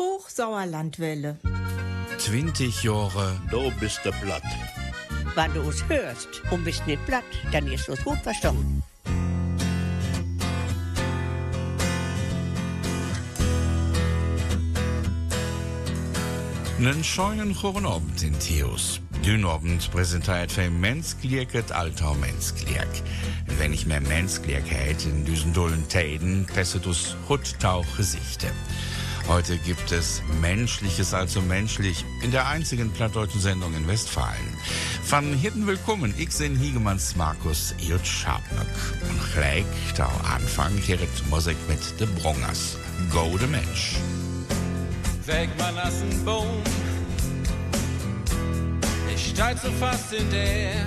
Hochsauerlandwelle. 20 Jahre. Du bist der platt. Wenn du es hörst und bist nicht platt, dann ist es gut verstanden. Einen scheunen guten Abend in Theos. Den Abend präsentiert für Mensklieket alter Menskliek. Wenn ich mehr Menskliekheit in diesen dollen Täden, presset us Huttauch Gesichte. Heute gibt es Menschliches also menschlich in der einzigen plattdeutschen Sendung in Westfalen. Von Hirten willkommen, ich bin Hiegemanns Markus J. Schabnöck. Und gleich da Anfang hier Musik mit de Brongers. Go de Mensch. Weg man nassen Baum, ich steig so fast in der.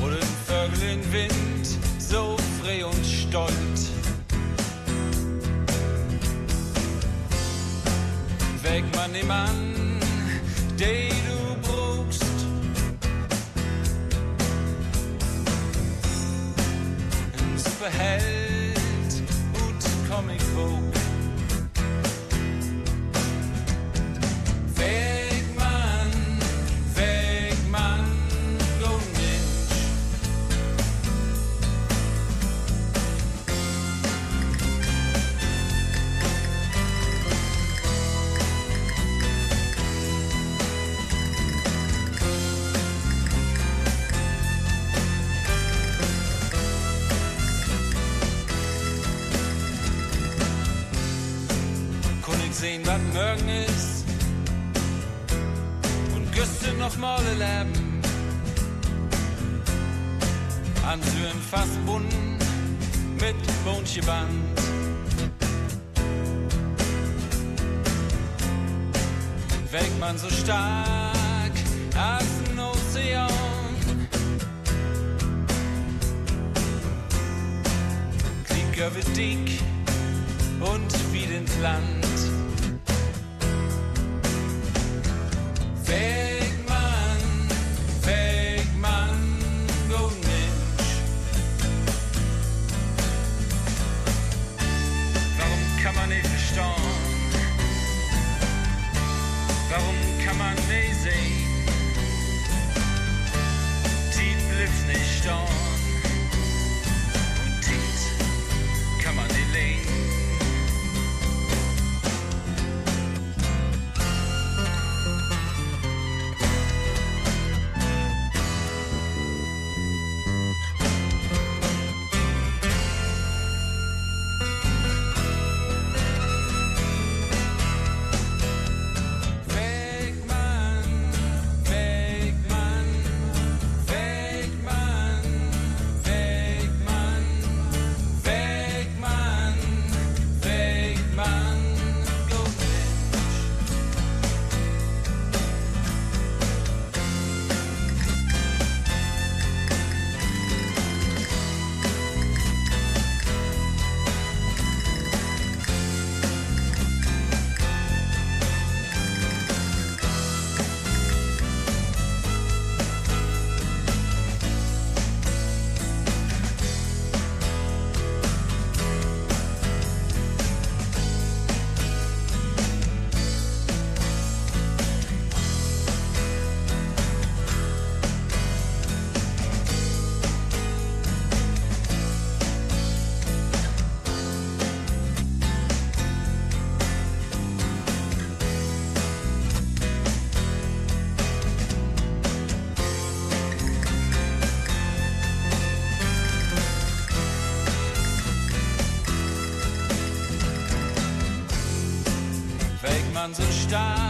Den Vögel in Wind so frei und stolz. Weg man nimm an, den du brauchst. Ein Superheld und Comicbuch. Morgen ist und küsste noch mal leben. An Süren fast bunden mit Bondgeband. Weg man so stark als ein Ozean. Krieger wird dick und wie ins Land. So stark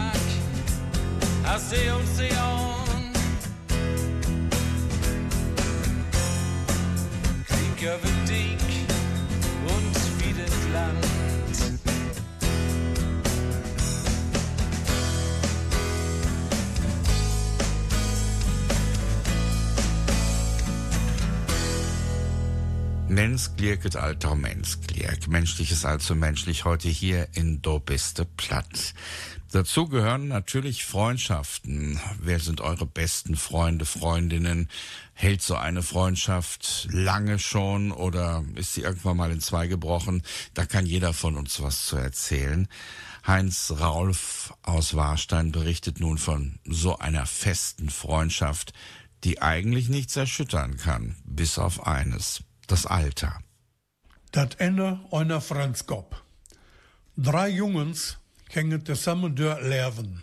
Menschliches alter Menschliek. Menschliches also menschlich heute hier in Do Platt. Dazu gehören natürlich Freundschaften. Wer sind eure besten Freunde, Freundinnen? Hält so eine Freundschaft lange schon oder ist sie irgendwann mal in zwei gebrochen? Da kann jeder von uns was zu erzählen. Heinz Raulf aus Warstein berichtet nun von so einer festen Freundschaft, die eigentlich nichts erschüttern kann, bis auf eines das Alter. Dat Ende einer Franskop. Drei Jungens gingen zusammen door leven.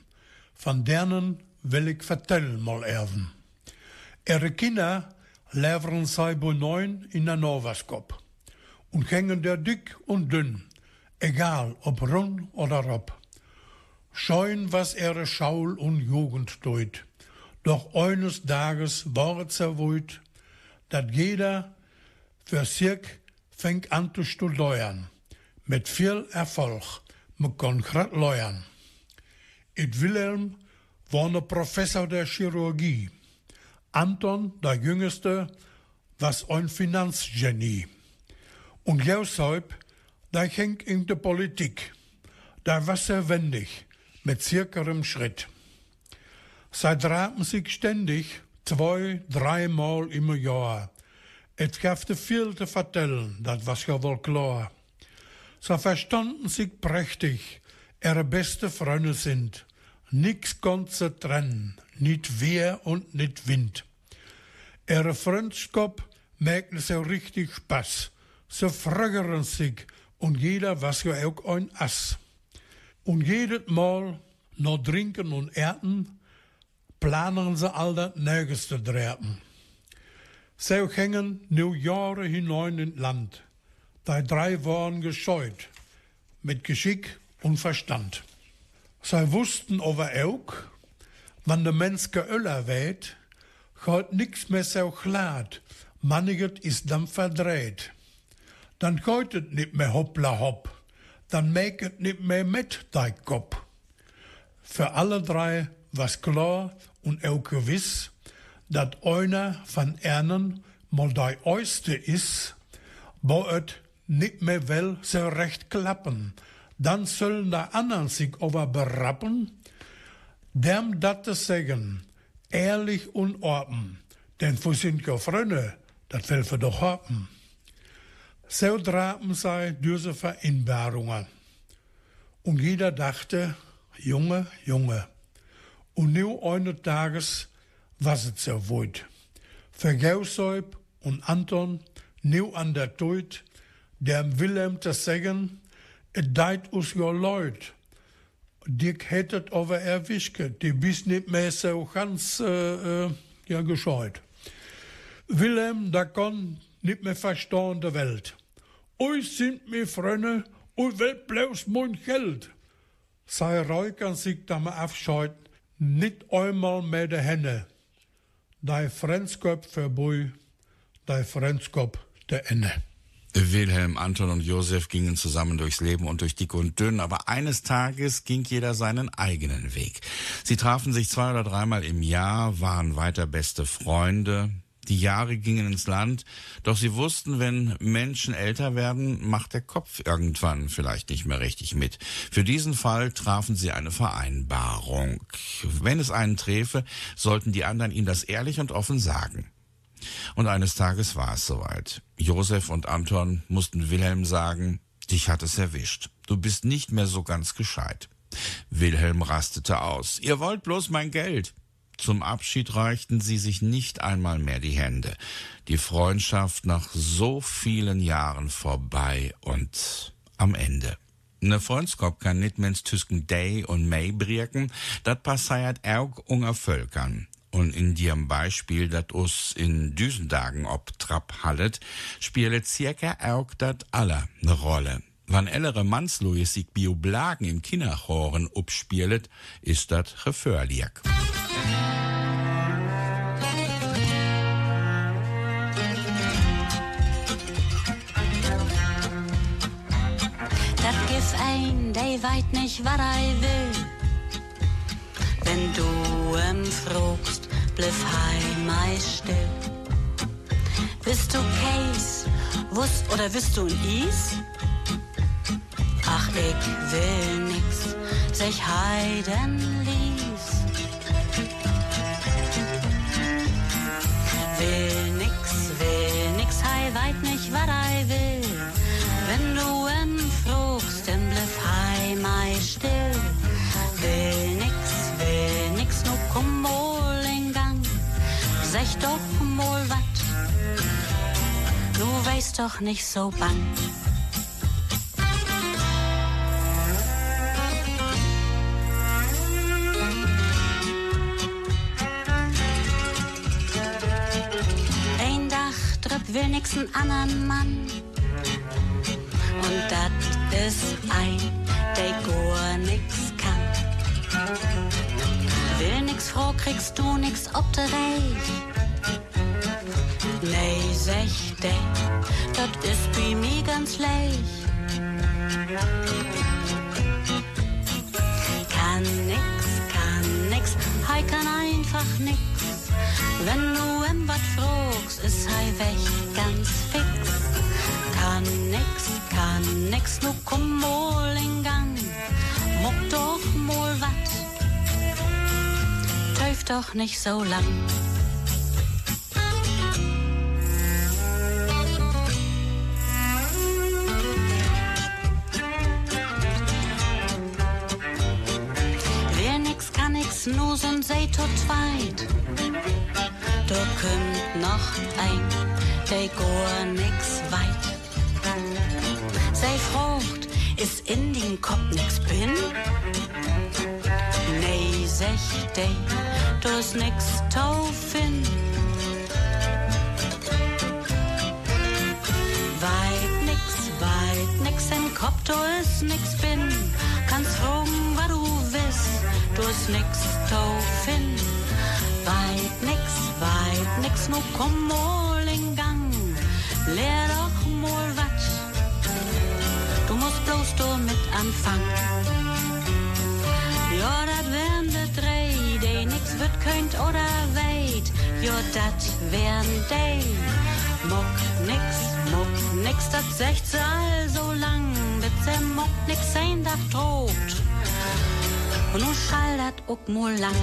Van denen will ich vertellen mal erven. Ihre Kinder leveren zij bei neun in der Novaskop. Und gingen der dick und dünn, egal ob rund oder rob. Scheuen, was ihre Schaul und Jugend tut. Doch eines Tages war es erwut, dat jeder sich fängt an zu studieren. Mit viel Erfolg. Man kon grad lernen. It Wilhelm war ein Professor der Chirurgie. Anton, der Jüngste, was ein Finanzgenie. Und Josep, der ging in der Politik. Da war er wendig, mit zirkerem Schritt. Sie traten sich ständig, zwei, dreimal im Jahr. Es gab viel zu vertellen, das war ja wohl klar. Sie verstanden sich prächtig, ihre beste Freunde sind. Nix konnte sie trennen, nicht Wehr und nicht Wind. Ihre Freundschaft merkten sie richtig Spaß. Sie fragern sich und jeder was ja auch ein Ass. Und jedes Mal noch trinken und ernten, planen sie all das Nächste dreiten. Sie hängen nu Jahre hinein in Land. Die drei waren gescheut, mit Geschick und Verstand. Sie wussten aber auch, wenn der Mensch geöller wird, geht nix mehr so klar, manniget ist dann verdreht. Dann geht es nicht mehr hoppla hopp, dann make es nicht mehr mit dein Kopf. Für alle drei was klar und auch gewiss, dat einer von ihnen mal der Oiste ist, wo et nicht mehr will so recht klappen. Dann sollen die anderen sich aber berappen, dem dat zu sagen, ehrlich und offen, denn wo sind Freunde, das will wir doch haben. So traten sie diese Vereinbarungen. Und jeder dachte, Junge, Junge. Und nu eines Tages was es so wollt. Für Gausäub und Anton, nu an der Tod, dem Wilhelm zu sagen, es deit us jo Leut. Dick hättet aber erwischt, die bist nicht mehr so ganz äh, äh, ja, gescheut. Wilhelm, da kann nicht mehr verstehen der Welt. Euch sind mir Freunde, und will bloß mein Geld. Sei Räukern sich damit abscheut, nicht einmal mehr der Henne. Dei Frenzkop vorbei, dei Frenzkop der Ende. Wilhelm, Anton und Josef gingen zusammen durchs Leben und durch dick und dünn, aber eines Tages ging jeder seinen eigenen Weg. Sie trafen sich zwei oder dreimal im Jahr, waren weiter beste Freunde. Die Jahre gingen ins Land, doch sie wussten, wenn Menschen älter werden, macht der Kopf irgendwann vielleicht nicht mehr richtig mit. Für diesen Fall trafen sie eine Vereinbarung. Wenn es einen träfe, sollten die anderen ihm das ehrlich und offen sagen. Und eines Tages war es soweit. Josef und Anton mussten Wilhelm sagen, dich hat es erwischt. Du bist nicht mehr so ganz gescheit. Wilhelm rastete aus. Ihr wollt bloß mein Geld. Zum Abschied reichten sie sich nicht einmal mehr die Hände. Die Freundschaft nach so vielen Jahren vorbei und am Ende. Ne Freundskap kann nicht mens tüsken Day und May brieken, dat passiert auch unger Völkern. Und in dem Beispiel, dat us in Düsendagen ob Trapp hallet, spielet circa auch dat aller ne Rolle. Wann ältere Mannsloje sich Bioblagen im Kinderchoren upspielet, ist dat gefährlich. Dat gif ein, der weit nicht, was er will. Wenn du ihm fragst, bliff heim ei still. Bist du Case Wusst oder wisst du ein Is? Ich will nix, sich heiden ließ. Will nix, will nix, hei weit nicht, wat I will. Wenn du en frugst, dann bliff hei mei still. Will nix, will nix, nu komm wohl in Gang. Sech doch mal wat, du weißt doch nicht so bang. Will nix n andern Mann. Und dat ist ein, der gar nix kann. Will nix froh, kriegst du nix ob de Reich. Nee, sech de, dat ist bei mir ganz leicht. Kann nix, kann nix, hei einfach nix. Wenn du em wat fragst, ist hei weg ganz fix. Kann nix, kann nix, nu komm mal in Gang. Muck doch mal wat, teuf doch nicht so lang. Wer nix kann nix, nu sind sei tot zweit. Da kommt noch ein, der gar nix weit. Sei frucht, ist in den Kopf nix bin? Nee, sech de, du ist nix taufin. Weit nix, weit nix im Kopf, du ist nix bin. Kannst fragen, was du willst, du ist nix taufin. Weit nix, weit nix, nu komm mal in Gang. Doch mal wat, du musst bloß du mit anfangen. Ja, dat wären de drei, die nix wird könnt oder weit. Ja, dat wären de. Muck nix, muck nix, dat secht sie all so lang, bis se muck nix ein Dach droht. Und nun schall dat ook mal lang.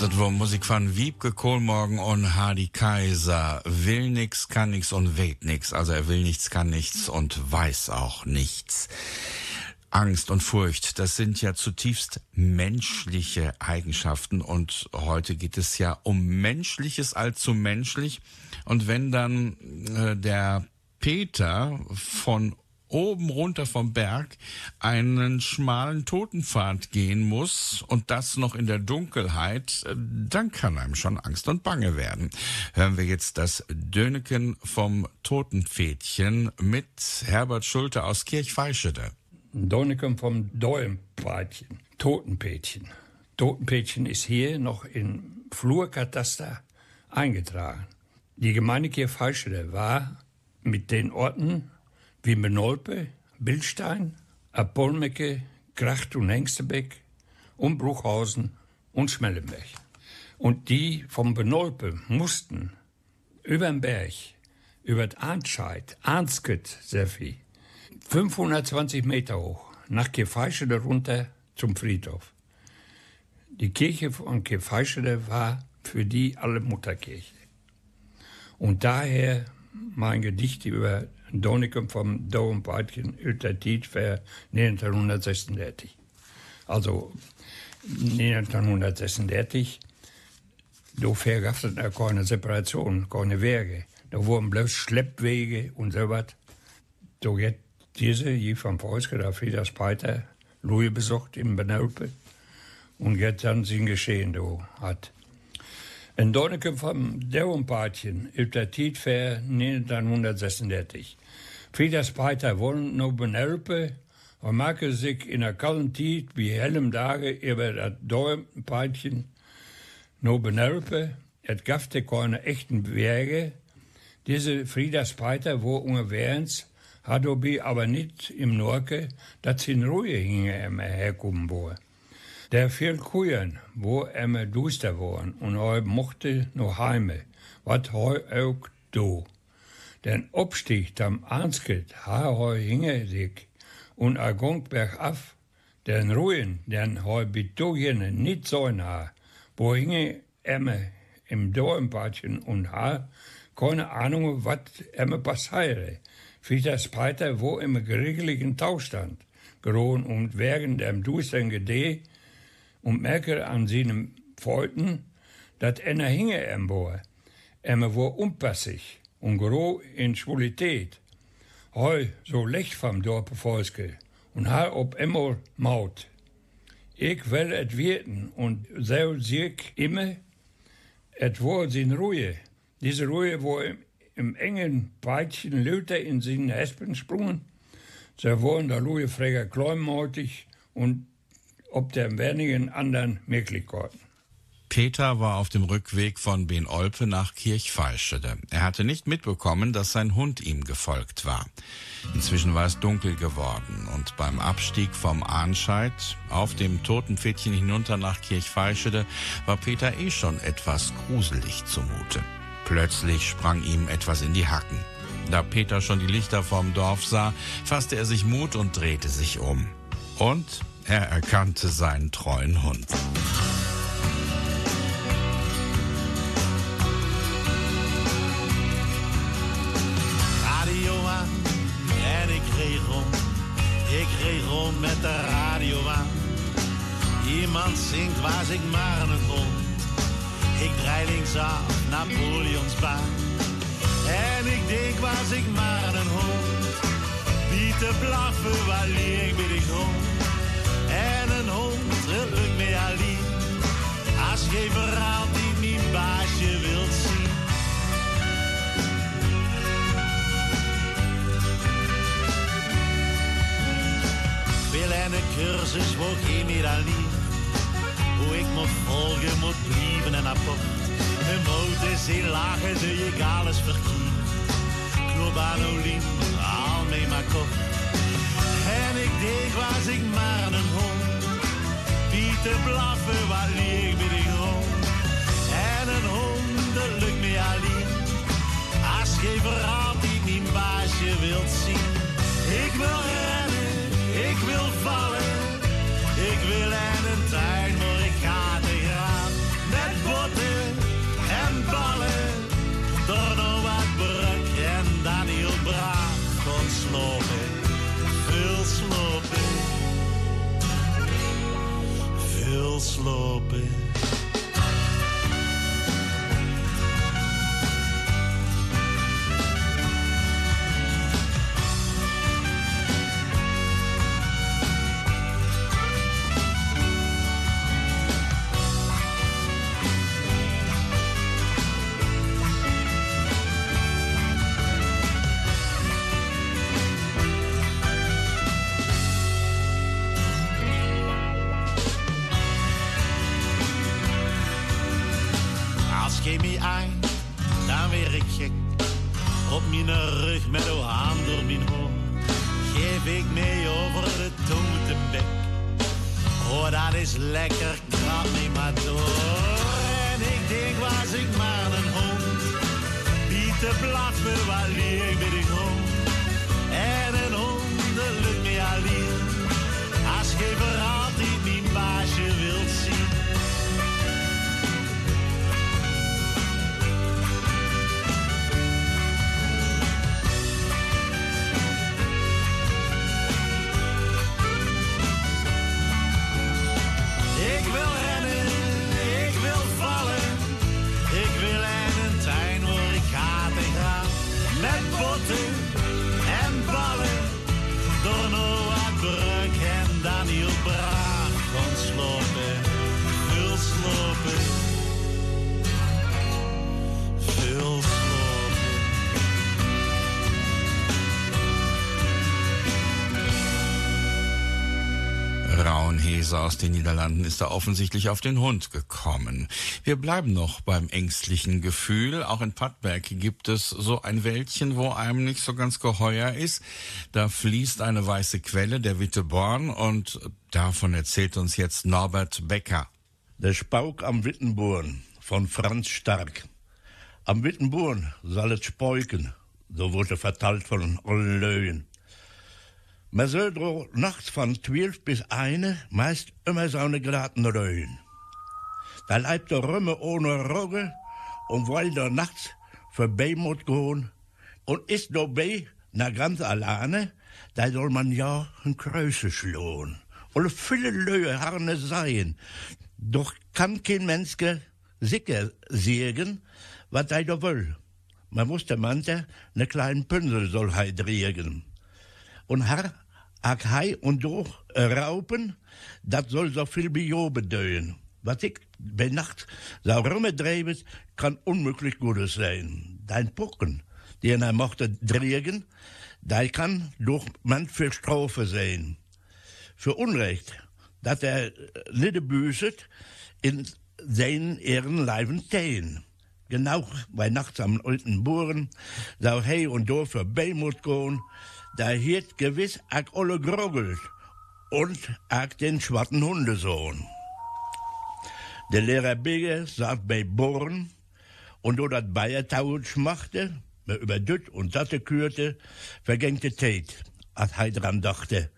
Das war Musik von Wiebke Kohlmorgen und Hardy Kaiser. Will nix, kann nix und weht nix. Also er will nichts, kann nichts und weiß auch nichts. Angst und Furcht, das sind ja zutiefst menschliche Eigenschaften und heute geht es ja um Menschliches allzu menschlich. Und wenn dann äh, der Peter von oben runter vom Berg einen schmalen Totenpfad gehen muss und das noch in der Dunkelheit, äh, dann kann einem schon Angst und Bange werden. Hören wir jetzt das Döneken vom Totenpfädchen mit Herbert Schulte aus Kirchveischede. Donikum vom Däumpfadchen, Totenpädchen. Totenpädchen ist hier noch im Flurkataster eingetragen. Die Gemeinde Kirchveischede war mit den Orten wie Benolpe, Bildstein, Apolmecke, Kracht und Hengstebeck und Bruchhausen und Schmellenberg. Und die vom Benolpe mussten über den Berg, über das Arnscheid, Arnsket, sehr viel, 520 Meter hoch, nach Kirchveischede runter zum Friedhof. Die Kirche von Kirchveischede war für die alle Mutterkirche. Und daher mein Gedicht über Donikum vom Daumenbadchen Utertit für 1936. Also 1936, da gab es ja keine Separation, keine Wege. Da wurden bloß Schleppwege und so was. Da hat diese, die vom Preußke, der Frieder Speiter, Louis besucht in Benelpe und jetzt dann sein Geschehen da hat. En Donneke vom Daumenbadchen ist der Tit für 1936. Frieder Speiter wohnt noch Benelpe und mag sich in der kalten Zeit wie hellem Tage über das Daumenbadchen noch Benelpe. Es gab keine echten Wege. Diese Frieder Speiter, wo ungefähr hat aber nicht im Norke, dass sie in Ruhe hinge herkommen wollen. Der viel Kujen, wo emme duster waren, und hij mochte noch heime, wat hij ook do. Den Abstieg am ha hij hinge dik, und er gongt bergaf, den Ruhen, den hij bitogene nicht so nah, wo hinge emme im Dornbadchen und ha keine Ahnung, wat emme passiere. Wie das Peter, wo im geregeligen Taustand, gerohen und während dem Dustern gedeh, und merke an seinem Folten, dat einer hinge emboer, emme wo unpassig und gro in Schwulität. Heu so lech vom Dorpe Volske und ha ob immer Maut. Ich will et wirten und so sieg immer, et wo sin Ruhe. Diese Ruhe, wo im, im engen Peitchen Luther in seinen Hespen sprungen, so wurden der Ruhe Fräger kleinmautig und ob der wenigen anderen Möglichkeiten. Peter war auf dem Rückweg von Ben-Olpe nach Kirchveischede. Er hatte nicht mitbekommen, dass sein Hund ihm gefolgt war. Inzwischen war es dunkel geworden und beim Abstieg vom Arnscheid auf dem toten Pfädchen hinunter nach Kirchveischede war Peter eh schon etwas gruselig zumute. Plötzlich sprang ihm etwas in die Hacken. Da Peter schon die Lichter vom Dorf sah, fasste er sich Mut und drehte sich um. Und er erkannte seinen treuen Hund. radio aan en ik reed rond. Ik reed rond met de radio aan. Iemand zingt waar ik maar een hond. Ik draai linksaf Napoleonsbaan. En ik denk waar ik maar een hond. Wie te blaffen waar ik bij de grond. Geen verhaal die mijn baasje wilt zien. wil en een cursus voor geen medaille. Hoe ik moet volgen, moet blijven en apport. Mijn motor zijn lagen, de je alles verkeerd. Knop aan Olien, haal mee maar kort. En ik denk was ik maar een hond. Die te blaffen, waar bij de Geen verhaal die mijn baasje wilt zien. Ik wil rennen, ik wil vallen. Ik wil in een tuin waar ik ga te gaan. Met botten en ballen. Door nog wat bruk en dan heel braaf kon slopen. Veel slopen. Veel slopen. Leser aus den Niederlanden ist da offensichtlich auf den Hund gekommen. Wir bleiben noch beim ängstlichen Gefühl. Auch in Pattberg gibt es so ein Wäldchen, wo einem nicht so ganz geheuer ist. Da fließt eine weiße Quelle, der Witteborn, und davon erzählt uns jetzt Norbert Becker. Der Spauk am Wittenborn von Franz Stark. Am Wittenborn soll es speuken, so wurde verteilt von allen Löwen. Man soll doch nachts von zwölf bis eine meist immer so eine geraten Röhen. Da leibt der Römme ohne Rogge und weil der nachts vorbei muss gehen und ist dabei na ganz alleine, da soll man ja ein Kröse schlohn. Und viele Löhe harne seien, doch kann kein Mensch sicher sägen, was er da will. Man muss der Manche ne kleinen Pinsel soll hei drehen und Herr ag hei und durch raupen, dat soll so viel Bio bedeuten. Was ich bei Nacht so rumgedreht, kann unmöglich Gutes sein. Dein Pucken, den er mochte drehen, der kann durch manche Strophe sein. Für Unrecht, dass er nicht büßet, in seinen Ehren leiben stehen. Genau bei nachts am alten Buren, so hey und do vorbei muss gehen, da hielt gewiss ak alle groggelt und ak den schwarzen Hundesohn. Der Lehrer Bigge saß bei Bohren und do dat Bayertausch machte, mir über Düt und Satte kürte, vergängte Tät, als hei dran dachte.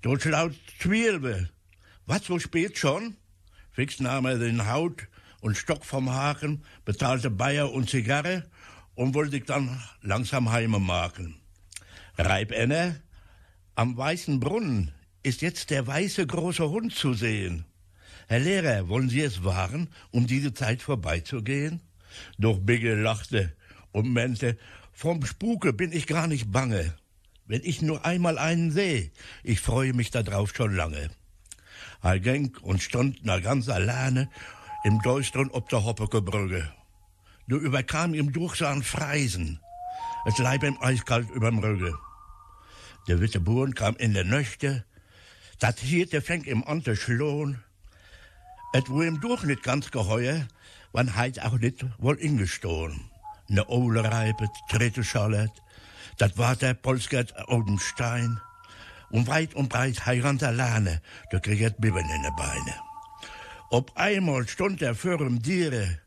Dort laut Zwirbe, was so spät schon? Fix nahm er den Haut und Stock vom Haken, bezahlte Bayer und Zigarre und wollte sich dann langsam heime machen. Reibenne, am Weißen Brunnen ist jetzt der weiße große Hund zu sehen. Herr Lehrer, wollen Sie es wagen, um diese Zeit vorbeizugehen? Doch Bigge lachte und meinte, vom Spuke bin ich gar nicht bange. Wenn ich nur einmal einen sehe, ich freue mich darauf schon lange. Er ging und stand na ganz alleine im Düstern ob der Hoppekebrücke. Du überkam ihm durch sein Freisen. Es leib ihm eiskalt überm Rücken. Der witte Buren kam in der Nöchte, dat hierte fängt ihm an zu schlohn. Et wo ihm durch nicht ganz geheuer, wann heit auch nicht wohl ingestohlen. Ne Ole reipet, dritte Schallet, dat war der Polskert Odenstein. Und weit und breit heirant alleine, da kriegt Bibben in de Beine. Ob einmal stund er für im Diere,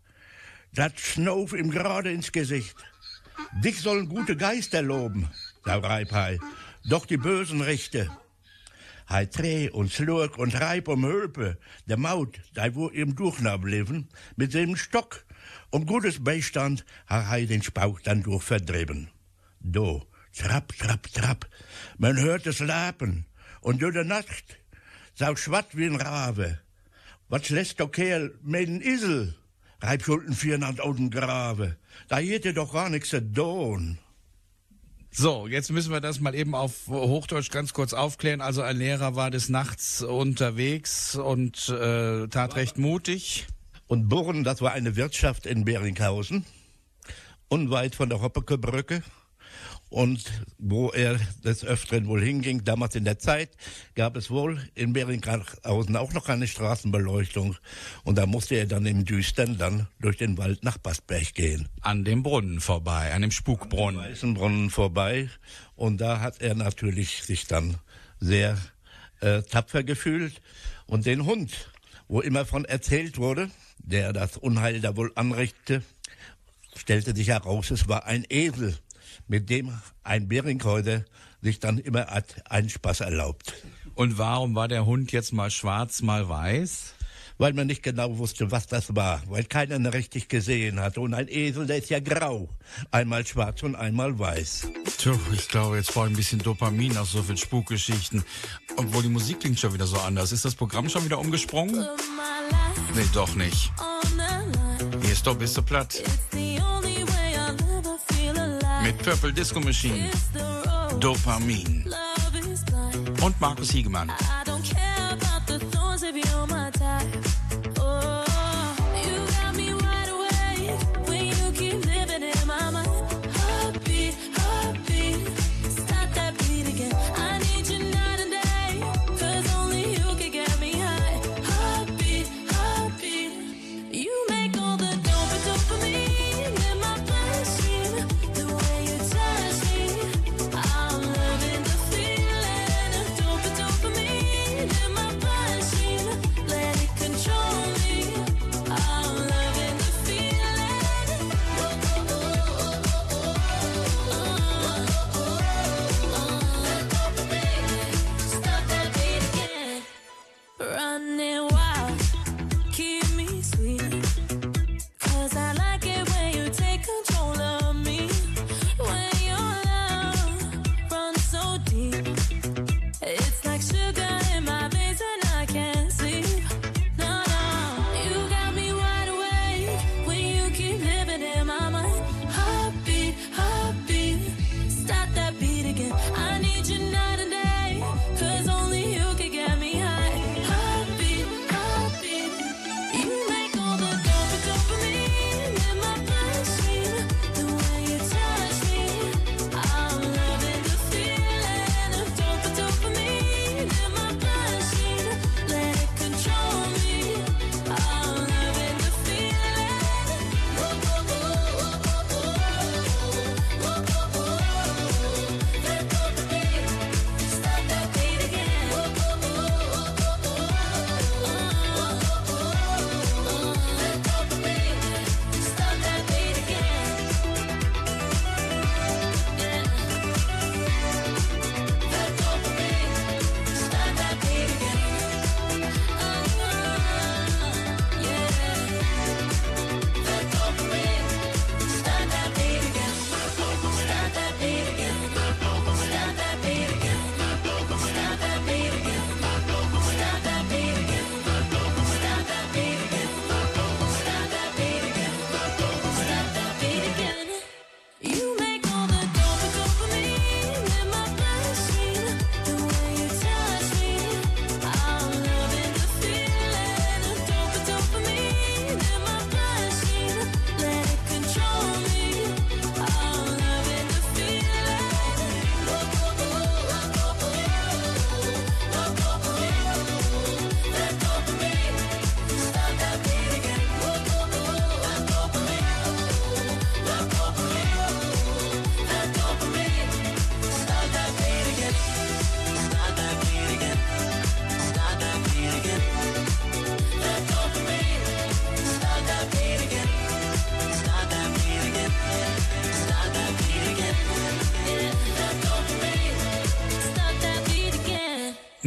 dat schnof ihm gerade ins Gesicht. Dich sollen gute Geister loben, da Reibhei, doch die bösen Richte. Hei dreh und slurk und reib um Hülpe, der Maut, da wo ihm durchnableven, mit dem Stock, um gutes Beistand, ha hei den Spauch dann durch verdreben. Do, trapp, trapp, trapp, man hört es lapen, und durch der Nacht, sau schwatt wie ein Rave. Was lässt der Kerl meinen Isel? Reibschulden vierhand aus dem Grave. Da hätte doch gar nichts zu tun. So, jetzt müssen wir das mal eben auf Hochdeutsch ganz kurz aufklären. Also ein Lehrer war des Nachts unterwegs und äh, tat recht mutig. Und Burren, das war eine Wirtschaft in Beringhausen, unweit von der Hoppekebrücke. Und wo er des Öfteren wohl hinging, damals in der Zeit, gab es wohl in Beringhausen auch noch eine Straßenbeleuchtung. Und da musste er dann im Düstern dann durch den Wald nach Bastberg gehen. An dem Brunnen vorbei, an dem Spukbrunnen. Weißen Brunnen vorbei. Und da hat er natürlich sich dann sehr äh, tapfer gefühlt. Und den Hund, wo immer von erzählt wurde, der das Unheil da wohl anrichtete, stellte sich heraus, es war ein Esel mit dem ein Beringhäuser sich dann immer einen Spaß erlaubt. Und warum war der Hund jetzt mal schwarz, mal weiß? Weil man nicht genau wusste, was das war, weil keiner ihn richtig gesehen hat. Und ein Esel, der ist ja grau. Einmal schwarz und einmal weiß. Tja, ich glaube, jetzt brauche ich ein bisschen Dopamin aus so vielen Spukgeschichten. Obwohl die Musik klingt schon wieder so anders. Ist das Programm schon wieder umgesprungen? Nee, doch nicht. Hier ist doch bist du platt. Mit Purple Disco Machine, Dopamin und Markus Hiegemann. I need you night and day. Cause only you can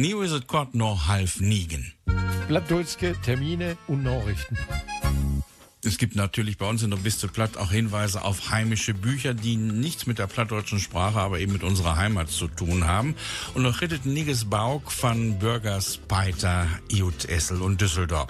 Nie is het kort noch half niegen. Plattdeutsche Termine und Nachrichten. Es gibt natürlich bei uns in der Biste Platt auch Hinweise auf heimische Bücher, die nichts mit der plattdeutschen Sprache, aber eben mit unserer Heimat zu tun haben. Und noch redet Niges Bauk von Bürgers, Peiter, Iut, Essel und Düsseldorf.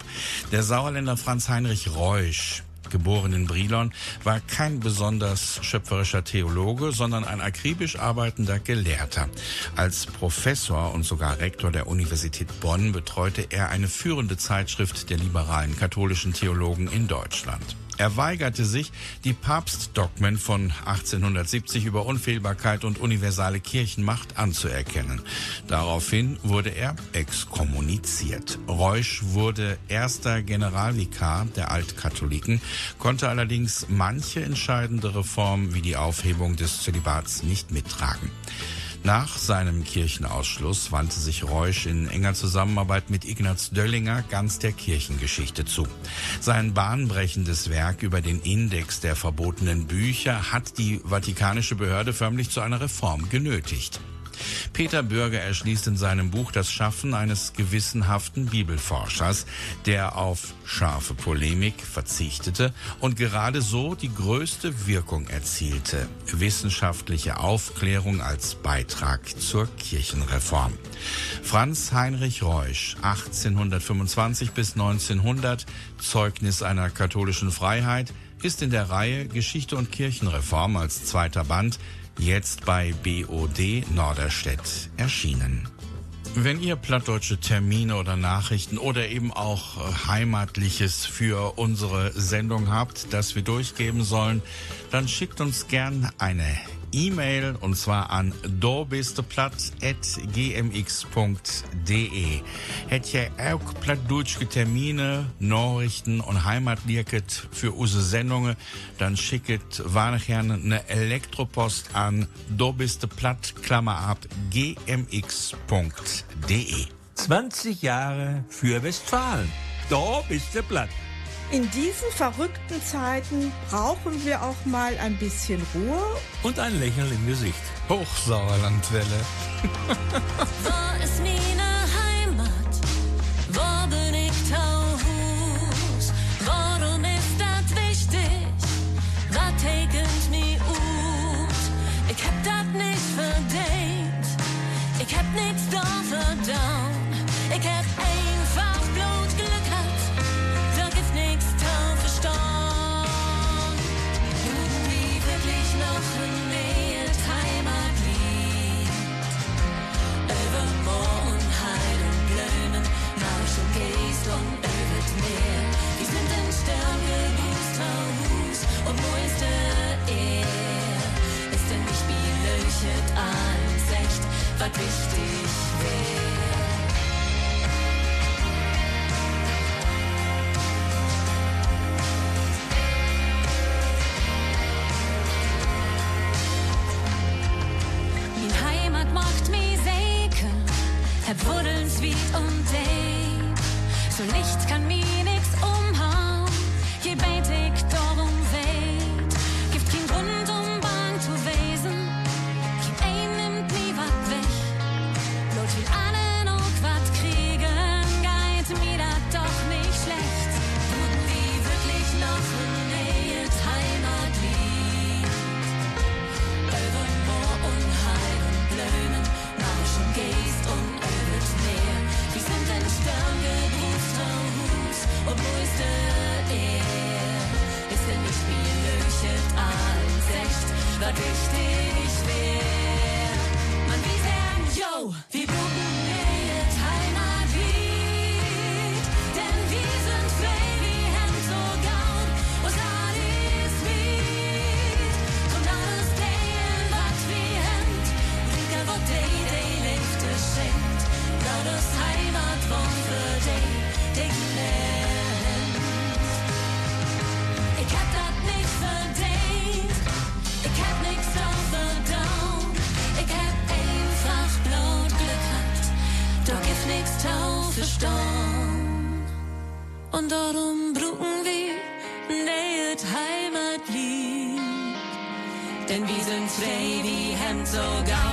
Der Sauerländer Franz Heinrich Reusch geboren in Brilon, war kein besonders schöpferischer Theologe, sondern ein akribisch arbeitender Gelehrter. Als Professor und sogar Rektor der Universität Bonn betreute er eine führende Zeitschrift der liberalen katholischen Theologen in Deutschland. Er weigerte sich, die Papstdogmen von 1870 über Unfehlbarkeit und universale Kirchenmacht anzuerkennen. Daraufhin wurde er exkommuniziert. Reusch wurde erster Generalvikar der Altkatholiken, konnte allerdings manche entscheidende Reformen wie die Aufhebung des Zölibats nicht mittragen. Nach seinem Kirchenausschluss wandte sich Reusch in enger Zusammenarbeit mit Ignaz Döllinger ganz der Kirchengeschichte zu. Sein bahnbrechendes Werk über den Index der verbotenen Bücher hat die vatikanische Behörde förmlich zu einer Reform genötigt. Peter Bürger erschließt in seinem Buch das Schaffen eines gewissenhaften Bibelforschers, der auf scharfe Polemik verzichtete und gerade so die größte Wirkung erzielte. Wissenschaftliche Aufklärung als Beitrag zur Kirchenreform. Franz Heinrich Reusch, 1825 bis 1900, Zeugnis einer katholischen Freiheit, ist in der Reihe Geschichte und Kirchenreform als zweiter Band jetzt bei BOD Norderstedt erschienen. Wenn ihr plattdeutsche Termine oder Nachrichten oder eben auch äh, Heimatliches für unsere Sendung habt, das wir durchgeben sollen, dann schickt uns gern eine E-Mail und zwar an dobesteplatt.gmx.de. Hätt ihr auch plattdeutsche Termine, Nachrichten und Heimatlirket für unsere Sendungen, dann schicket wahnsinnig gerne eine Elektropost an dobesteplatt, Klammer ab, gmx.de. 20 Jahre für Westfalen. Da bist du platt. In diesen verrückten Zeiten brauchen wir auch mal ein bisschen Ruhe. Und ein Lächeln im Gesicht. Hochsauerlandwelle. Wo ist meine Heimat? Wo bin ich Tauhus? Warum ist das wichtig? Was tegend mir ut? Ich hab das nicht verdient. Ich hab nichts so gaut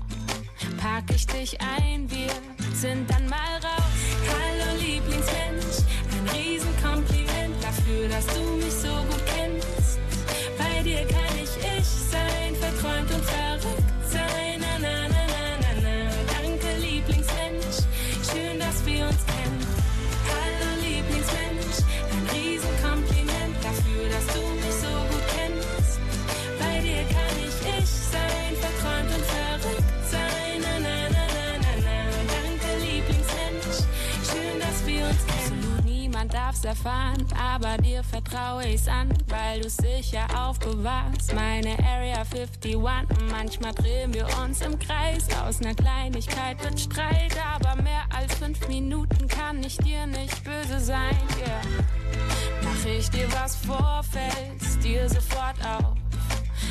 Pack ich dich ein, wir sind dann mal raus. Hallo Lieblingsmensch, ein Riesenkompliment dafür, dass du mich so gut an, weil du's sicher aufbewahrst. Meine Area 51. Manchmal drehen wir uns im Kreis. Aus ner Kleinigkeit wird Streit, aber mehr als fünf Minuten kann ich dir nicht böse sein. Yeah. Mach ich dir was vor, fällt's dir sofort auf.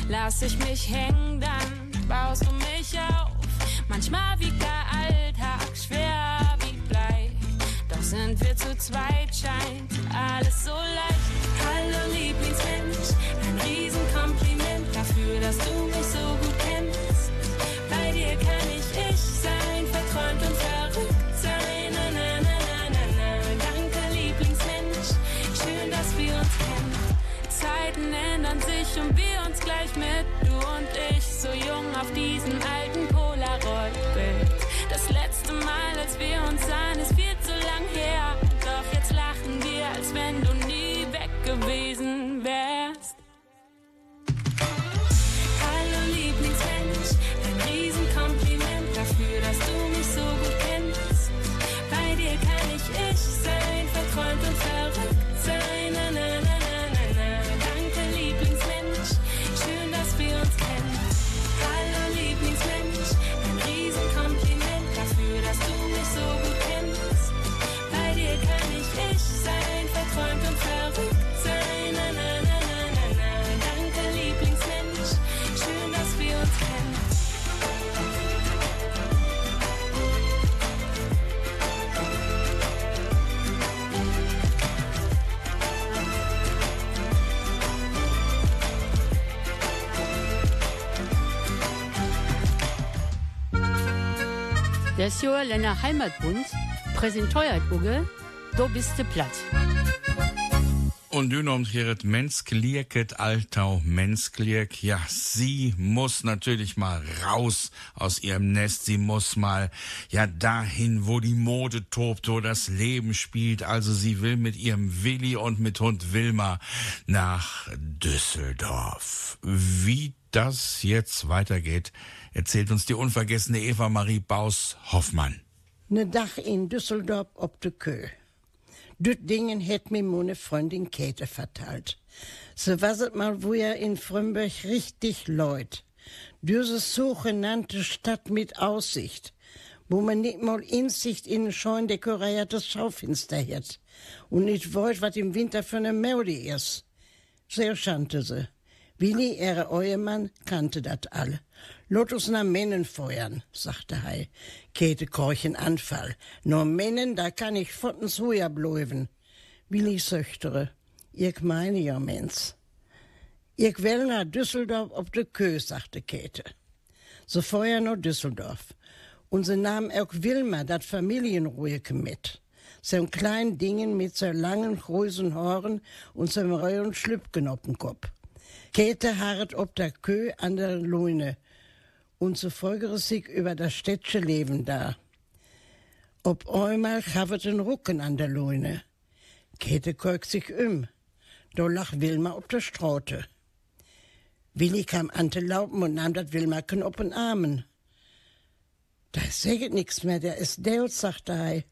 Lass ich mich hängen, dann baust du mich auf. Manchmal wiegt der Alltag schwer wie Blei. Doch sind wir zu zweit, scheint alles so leicht. Hallo Lieblingsmensch, ein Riesenkompliment dafür, dass du mich so gut kennst. Bei dir kann ich ich sein, verträumt und verrückt sein. Na, na, na, na, na, na. Danke Lieblingsmensch, schön, dass wir uns kennen. Zeiten ändern sich und wir uns gleich mit, du und ich, so jung auf diesem alten Polaroid-Bild. Das letzte Mal, als wir uns sahen, ist viel zu lang her. Doch jetzt lachen wir, als wenn du nie Jahr Länder Heimatbund präsentiert Uge, du bist du platt. Und du nomtiert Mensklieket, Altau Menskliek. Ja, sie muss natürlich mal raus aus ihrem Nest. Sie muss mal, ja, dahin, wo die Mode tobt, wo das Leben spielt. Also sie will mit ihrem Willi und mit Hund Wilma nach Düsseldorf. Wie das jetzt weitergeht, erzählt uns die unvergessene Eva Marie Baus Hoffmann. Ne Dach in Düsseldorf ob de Kö. Düt Dingen hätt mir meine Freundin Käthe verteilt. So was es mal wo ja in Frömberg richtig leut. Diese sogenannte Stadt mit Aussicht, wo man nicht mal Insicht in ein schön dekoriertes Schaufenster hat und nicht wollt, was im Winter für eine Melde ist. Sehr schante sie. Willi, ihre Ehemann, kannte dat all. Lot uns na Männen feuern, sagte Hei. Käthe korchen Anfall. Nur Männen, da kann ich fottens Huja bleiben. Willi söchtere. Ich meine ja, Mensch. Ich will nach Düsseldorf ob de Kö, sagte Käthe. So feuer nach Düsseldorf. Und sie nahm auch Wilma, dat Familienruhige mit. So kleinen Dingen mit so langen, großen Haaren und so einem reuen Schlüpfknoppenkopf. Käthe harret ob der Kö an der Lune. Und so folgere sich über das städtische Leben da. Ob einmal havet den Rücken an der Leune. Käthe keugt sich um. Da lach Wilma ob der Straute. Willi kam an den Lauben und nahm dat Wilmaken op den Armen. Da säget nix mehr, der ist deut, sagte er.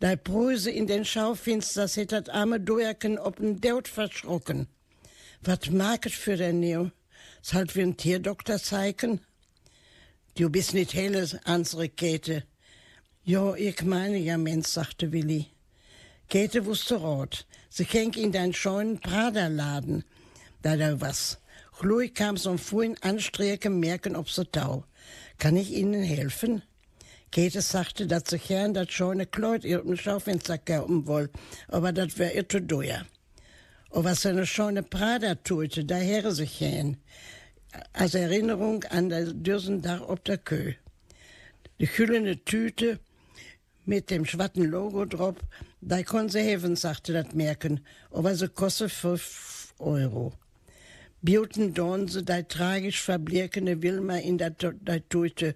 Da Brüse in den Schaufenster hat dat arme Dojaken op den Deut verschrocken. Wat mag es für den Neo? Sollt wir einen Tierdoktor zeigen? Du bist nicht helle, unsere Käthe. Jo, ich meine ja, Mensch, sagte Willi. Käthe wusste rot. Sie ging in den scheuen Praderladen. Da da was. Chloe kam so vorhin anstreken merken ob so tau. Kann ich Ihnen helfen? Käthe sagte, dass sie gern das scheune Kleid ihr Schaufenster kaufen woll, aber das wär ihr zu teuer. Und was seine scheune Prada tute, da wäre sich hin. Als Erinnerung an das Dürsendach ob der Kö. Die kühlende Tüte mit dem schwatten Logo drauf, da kon sie sagte das Merken, aber sie kostet fünf Euro. Biuten dorn sie da tragisch verbliekene Wilma in der Tüte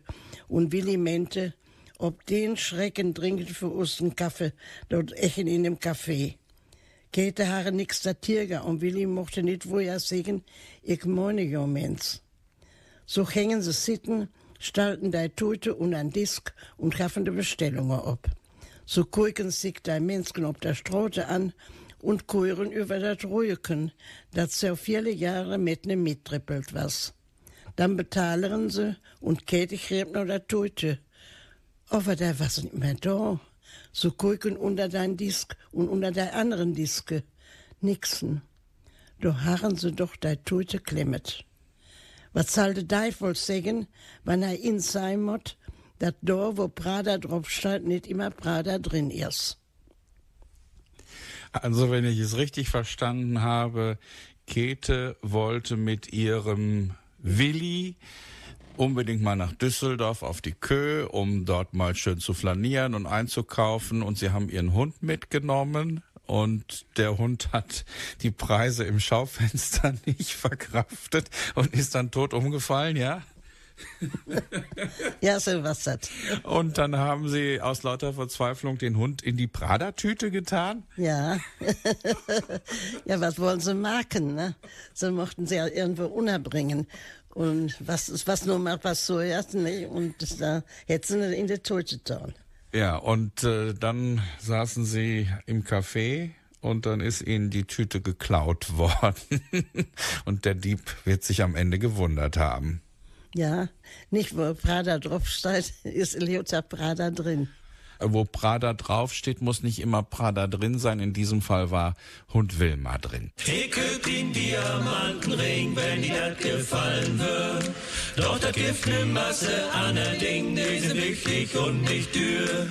und Willi meinte, ob den Schrecken dringend für uns Kaffee dort echen in dem Café. Käthe haare nix der Tierger und Willi mochte nicht woher sagen, ich meine jo Mensch. So hängen sie sitten, stalten dei Tute und an Disk und schaffen die Bestellungen ab. So gucken sich dei Menschen ob der Strote an und kuren über das Ruhigen, das so viele Jahre mit ne mittrippelt was. Dann betalern sie und Käthe gräbt noch der Tute. Aber der was nicht mehr da. So gucken unter dein Disk und unter der anderen Diske. Nixen. Da harren sie doch dei Tute klemmet. Was soll der Teufel sagen, wenn er in sein muss, dass da, wo Prada drauf steht, nicht immer Prada drin ist? Also, wenn ich es richtig verstanden habe, Käthe wollte mit ihrem Willi unbedingt mal nach Düsseldorf auf die Kö, um dort mal schön zu flanieren und einzukaufen. Und sie haben ihren Hund mitgenommen. Und der Hund hat die Preise im Schaufenster nicht verkraftet und ist dann tot umgefallen, ja? ja, so was das. Und dann haben sie aus lauter Verzweiflung den Hund in die Prada-Tüte getan? Ja. ja, was wollen sie machen, ne? So mochten sie ja irgendwo unterbringen. Und was, was nur mal was so ist, ne? Und da hätten sie in die Tüte getan. Ja, und äh, dann saßen sie im Café und dann ist ihnen die Tüte geklaut worden. und der Dieb wird sich am Ende gewundert haben. Ja, nicht wo Prada draufsteht, ist Eliota Prada drin. Wo Prada draufsteht, muss nicht immer Prada drin sein. In diesem Fall war Hund Wilma drin. Ich den Diamantenring, wenn dir das gefallen wird. Doch da gibt ne Masse aner Ding, die sind wichtig und nicht dürr.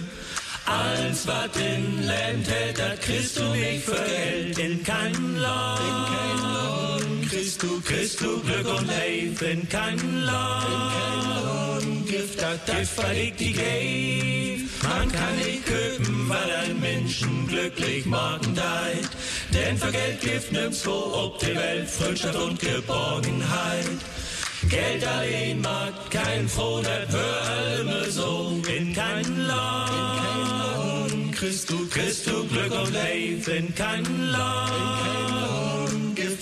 Alles, was in Land hält, das kriegst du nicht Geld in kein Land. In kein Land kriegst du, kriegst du Glück und Leben in kein Land Gift, das Gift, was ich die geb. Man kann nicht köpen, weil ein Menschen glücklich morgen deit. Denn für Geld gibt nirgendwo ob die Welt Freundschaft und Geborgenheit. Geld allein mag kein froh, das wär immer so in kein Land kriegst du, kriegst du Glück und Leben in kein Land.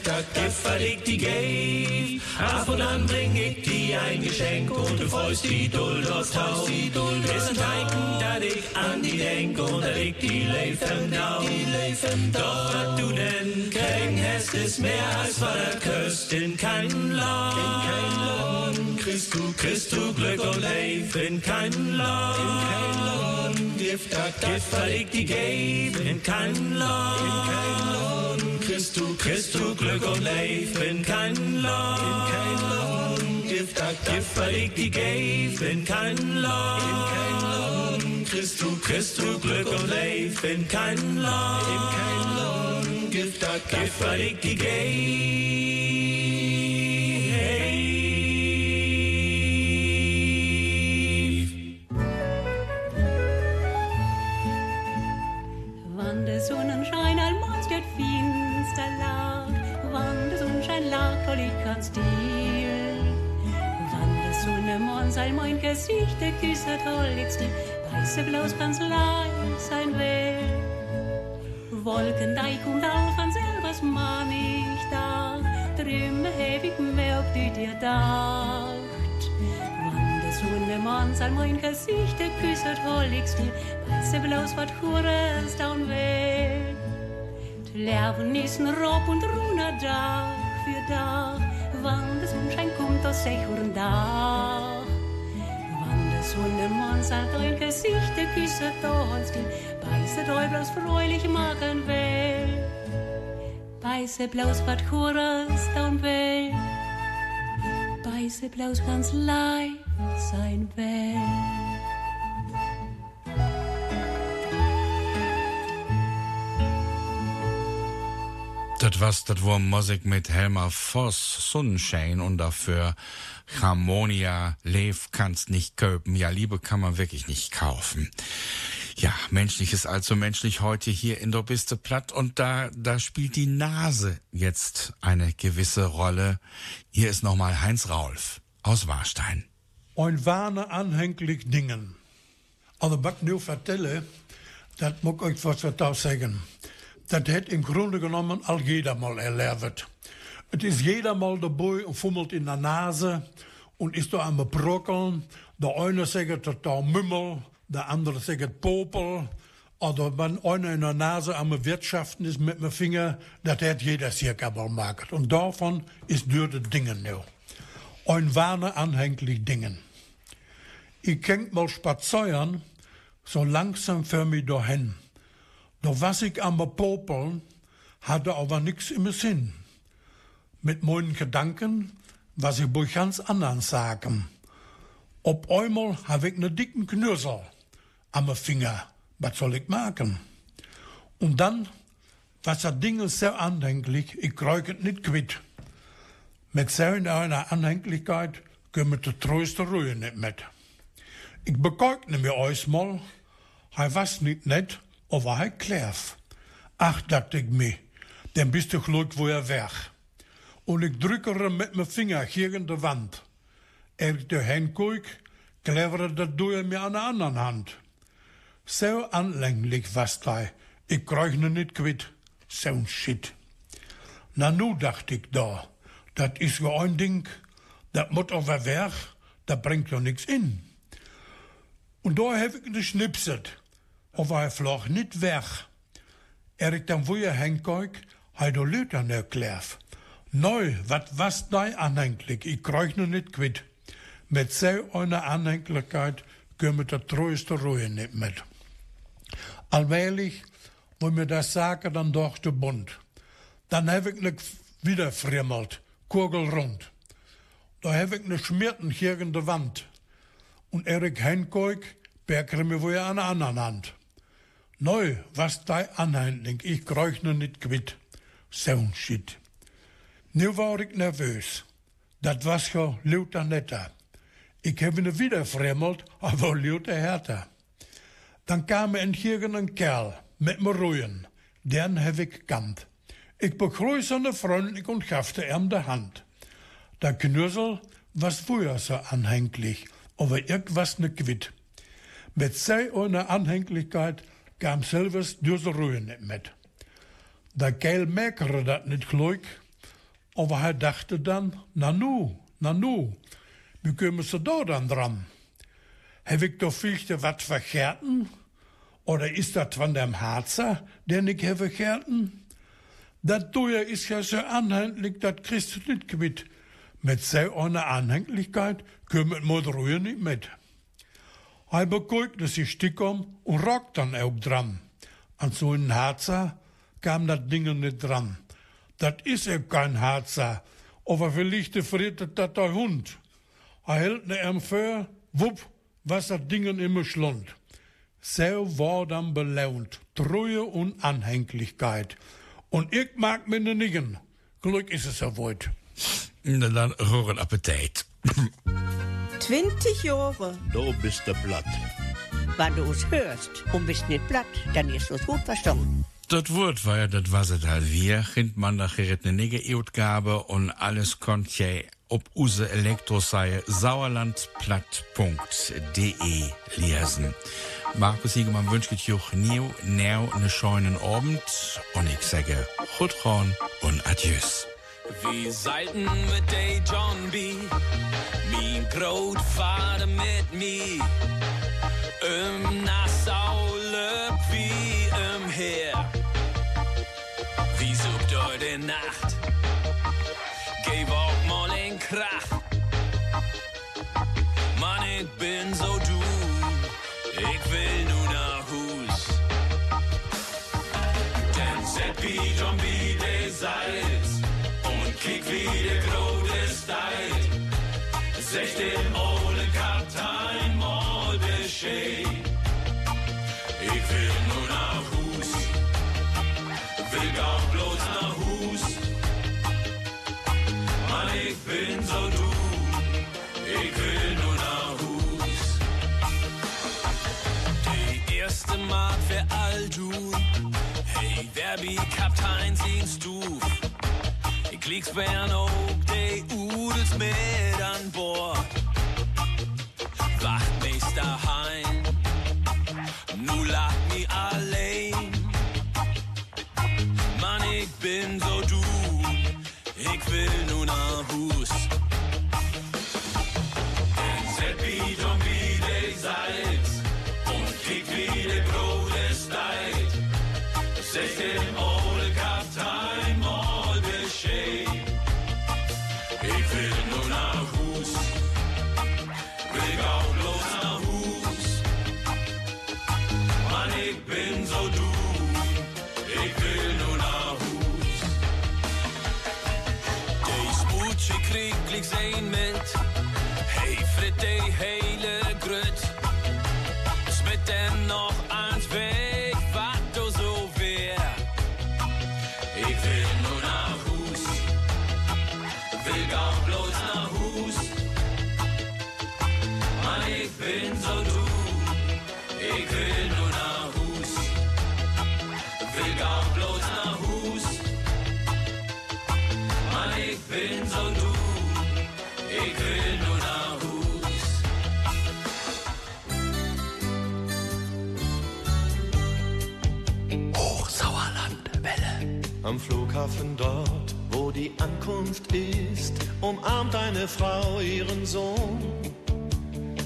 Das Gift, verlegt die Gave. Ab und an bring ich dir ein Geschenk und du freust die Duld aus Tau. Die ist ein Zeichen, dass ich an die denk und dass ich die. Die Leben Doch was du denn kriegen hast, ist mehr als was er küsst in kein Land. In kein Land kriegst du, Glück und Leben in kein Land. In kein Land Gift, Gift, verlegt die Gave in kein Land. In kein Land kriegst du, Glück und Leben in kein Land. In kein Land Gift, Gift, verlegt die Gave in kein Land. In kein Land kriegst du, Glück und Leben in kein Land. In kein Land Gift, das Gift, verlegt die Gave. Wann der Sonnenschein allmals det finster lag, wann der Sonnenschein lag, och likans stil. Wann der Sonnemann soll mein Gesicht küssen, holligst die weiße Blaus ganz leid sein will. Wolken, die kommt auch von selbst, man ich da. Hab ich mir auf die dir dacht. Wann der Sonnemann soll mein Gesicht küssen, holligst die weiße Blaus, wat Chorens down will. Lärven ist ein Rob und Runa Dach für Dach. Wann der Sonnenschein kommt, das sech und Dach. Der Sonnemann soll dein Gesicht küssen, da holst die weiße Däublaus freulich machen will. Weiße Blaus, wat Chorens down will. Weiße Blaus ganz leid sein will. Das was, das war Musik mit Helmer Voss, Sonnenschein und dafür Harmonia, Lev kannst nicht kaufen. Ja, Liebe kann man wirklich nicht kaufen. Ja, menschlich ist also menschlich heute hier in der Biste platt und da, da spielt die Nase jetzt eine gewisse Rolle. Hier ist nochmal Heinz Raulf aus Warstein. Ein warne anhänglich Dingen. Also, was ich nu vertelle, das muss ich euch was dazu sagen. Das hat im Grunde genommen all jeder mal erlebt. Es ist jeder mal dabei und fummelt in der Nase und ist da am Brockeln. Der eine sagt da Mümmel, der andere sagt Popel. Oder wenn einer in der Nase am Wirtschaften ist mit dem Finger, das hat jeder circa mal gemacht. Und davon ist durch die Dingen nu. Ein warne anhänglich Dingen. Ich kennt mal spazieren, so langsam für mich dahin. Da was ich am Popeln, hatte aber nix im Sinn. Mit meinen Gedanken, was ich bei ganz anderen sagen. Op einmal hab ich ne dicken Knürsel am Finger. Was soll ich machen? Und dann, was das Ding sehr anhänglich, ich es nicht quitt. Mit so einer Anhänglichkeit können wir die treueste Ruhe nicht mit. Ich begegne mir euch mal, er was nicht nett, aber er klärf. Ach, dachte ich mir, dann bist du glück, wo er weg. Und ich drücke ihm mit meinem Finger hier in die Wand. Er ich dahin guck, klevere das durch mir an der anderen Hand. So anlänglich was da, ich krieg ne quitt. So ein Shit. Na nu, dachte ich da, dat is ja ein Ding, dat moet over weg, dat bringt ja niks in. Und da heb ik geschnipset, aber er vlog nicht weg. Er ik dan weer henkijk, hij do Luther ne klef. Neu, wat was dei anhänglich, ich krieg noch nicht quitt. Mit so einer Anhänglichkeit wir der treueste Ruhe nicht mit. Allmählich, wo mir das sagen, dann doch der Bund. Dann heb ich ne wieder frimmelt, kugelrund. Da heb ich ne Schmierten hier in der Wand. Und Erik Henkoik bergre mir wohl an der anderen Hand. Neu, was dei anhänglich, ich krieg noch nicht quitt. So ein Shit. Nu war ich nervös. Dat was ja lauter netter. Ich habe ihn wieder fremmelt, aber lauter härter. Dann kam ein hier ein Kerl mit mir Ruhen. Den habe ich gekannt. Ich begrüße ihn freundlich und gaffte ihm die Hand. Der Knüssel was früher so anhänglich, aber irgendwas ne quitt. Mit so einer Anhänglichkeit kam selbst diese Ruhe nicht mit. Der Kerl merkte dat nicht gleich, aber er dachte dann, na nu, na nu, wie kommen sie da dann dran? Heb ich doch vielleicht wat verkehrten? Oder ist das von dem Harzer, den ich habe verkehrten? Das Teuer ist ja so anhänglich, das kriegst du nicht quitt. Mit so einer Anhänglichkeit kümmert man Ruhe Er beguckte sich Stick um und rockt dann auch dran. An so einen Harzer kam das Ding nicht dran. Das ist ja kein Harzer, aber vielleicht friert das der Hund. Er hält ne ihm für, wupp, was das Ding immer schlund. So war dann belaunt, Treue und Anhänglichkeit. Und ich mag mir ne nicken. Glück ist es erwollt. Na dann horen Appetit. 20 Jahre. Du bist der platt. Wenn du es hörst und bist nicht platt, dann ist es gut verstanden. Das Wort war ja, das was es halt wir. Kind man da gerät ne nige Utgabe und alles konnt je auf unsere Elektroseite sauerlandplatt.de lesen. Markus Hiegemann wünscht euch new, now einen schönen Abend und ich sage Chutron und Adieus. Wie Seiten mit der John B. Mein Großvater mit mir. Im Nassau löb wie im Heer. Wie sucht in Nacht? Geh auch mal in Krach. Mann, ich bin so du. Ich will der Grode steigt. Sech den ole Kaptein mal Bescheid. Ich will nur nach Hus. Will auch bloß nach Hus. Mann, ich bin so du. Ich will nur nach Hus. Die erste Mark für all du. Hey, wer wie Kaptein siehst du? Ich klick's bern auch de Udels mit Ich will nur nach Am Flughafen dort, wo die Ankunft ist, umarmt eine Frau ihren Sohn.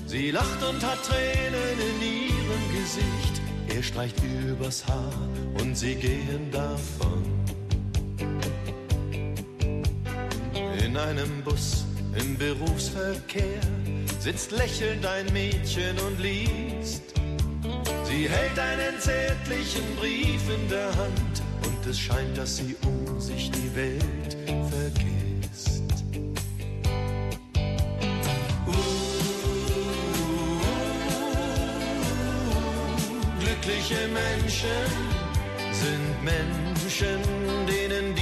Sie lacht und hat Tränen in ihrem Gesicht. Er streicht übers Haar und sie gehen davon. In einem Bus im Berufsverkehr sitzt lächelnd ein Mädchen und liest. Sie hält einen zärtlichen Brief in der Hand es scheint, dass sie um sich die Welt vergisst. Glückliche Menschen sind Menschen, denen